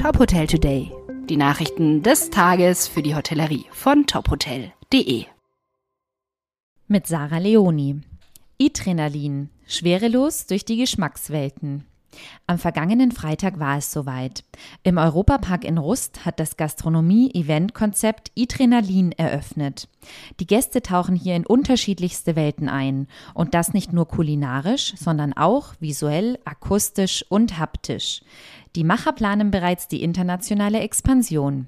Top Hotel Today. Die Nachrichten des Tages für die Hotellerie von tophotel.de. Mit Sarah Leoni. Adrenalin. Schwerelos durch die Geschmackswelten. Am vergangenen Freitag war es soweit. Im Europapark in Rust hat das Gastronomie-Event-Konzept Adrenalin eröffnet. Die Gäste tauchen hier in unterschiedlichste Welten ein. Und das nicht nur kulinarisch, sondern auch visuell, akustisch und haptisch. Die Macher planen bereits die internationale Expansion.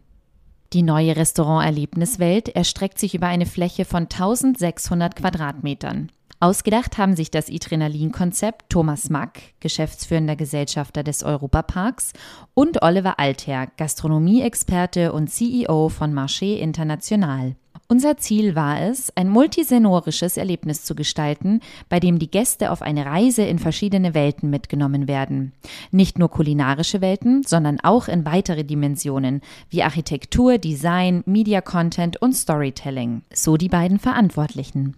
Die neue Restaurant-Erlebniswelt erstreckt sich über eine Fläche von 1600 Quadratmetern. Ausgedacht haben sich das Adrenalin-Konzept Thomas Mack, geschäftsführender Gesellschafter des Europaparks, und Oliver Alther, Gastronomie-Experte und CEO von Marché International. Unser Ziel war es, ein multisenorisches Erlebnis zu gestalten, bei dem die Gäste auf eine Reise in verschiedene Welten mitgenommen werden. Nicht nur kulinarische Welten, sondern auch in weitere Dimensionen wie Architektur, Design, Media Content und Storytelling. So die beiden Verantwortlichen.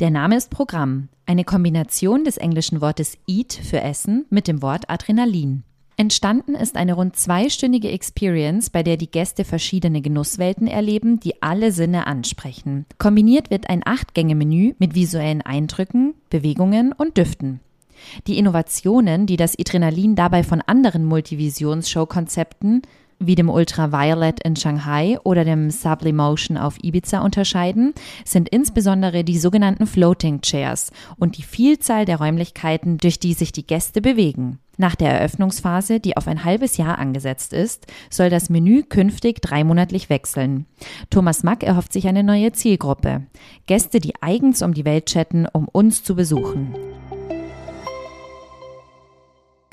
Der Name ist Programm, eine Kombination des englischen Wortes Eat für Essen mit dem Wort Adrenalin. Entstanden ist eine rund zweistündige Experience, bei der die Gäste verschiedene Genusswelten erleben, die alle Sinne ansprechen. Kombiniert wird ein Acht-Gänge-Menü mit visuellen Eindrücken, Bewegungen und Düften. Die Innovationen, die das Adrenalin dabei von anderen Multivisions-Show-Konzepten wie dem Ultraviolet in Shanghai oder dem Sublimotion auf Ibiza unterscheiden, sind insbesondere die sogenannten Floating Chairs und die Vielzahl der Räumlichkeiten, durch die sich die Gäste bewegen. Nach der Eröffnungsphase, die auf ein halbes Jahr angesetzt ist, soll das Menü künftig dreimonatlich wechseln. Thomas Mack erhofft sich eine neue Zielgruppe. Gäste, die eigens um die Welt chatten, um uns zu besuchen.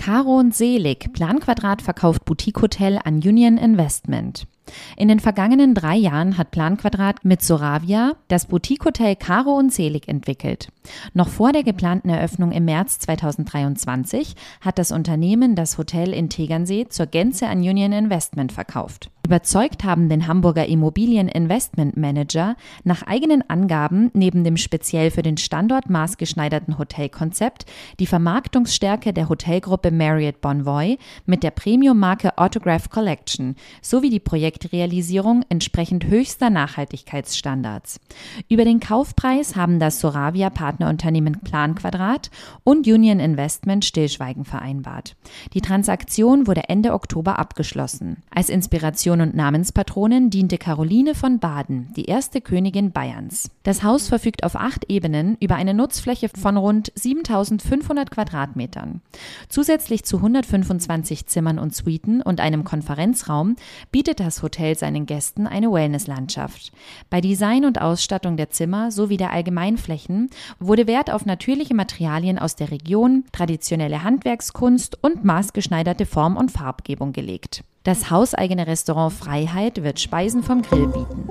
Caro und Selig, Planquadrat verkauft Boutique-Hotel an Union Investment. In den vergangenen drei Jahren hat Planquadrat mit Soravia das Boutique-Hotel Caro und Selig entwickelt. Noch vor der geplanten Eröffnung im März 2023 hat das Unternehmen das Hotel in Tegernsee zur Gänze an Union Investment verkauft. Überzeugt haben den Hamburger Immobilien-Investment-Manager nach eigenen Angaben neben dem speziell für den Standort maßgeschneiderten Hotelkonzept die Vermarktungsstärke der Hotelgruppe Marriott Bonvoy mit der Premium-Marke Autograph Collection sowie die Projektrealisierung entsprechend höchster Nachhaltigkeitsstandards. Über den Kaufpreis haben das Soravia Partnerunternehmen Planquadrat und Union Investment Stillschweigen vereinbart. Die Transaktion wurde Ende Oktober abgeschlossen. Als Inspiration Patron und Namenspatronin diente Caroline von Baden, die erste Königin Bayerns. Das Haus verfügt auf acht Ebenen über eine Nutzfläche von rund 7500 Quadratmetern. Zusätzlich zu 125 Zimmern und Suiten und einem Konferenzraum bietet das Hotel seinen Gästen eine Wellnesslandschaft. Bei Design und Ausstattung der Zimmer sowie der Allgemeinflächen wurde Wert auf natürliche Materialien aus der Region, traditionelle Handwerkskunst und maßgeschneiderte Form- und Farbgebung gelegt. Das hauseigene Restaurant Freiheit wird Speisen vom Grill bieten.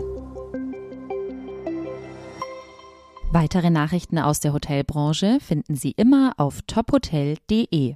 Weitere Nachrichten aus der Hotelbranche finden Sie immer auf tophotel.de.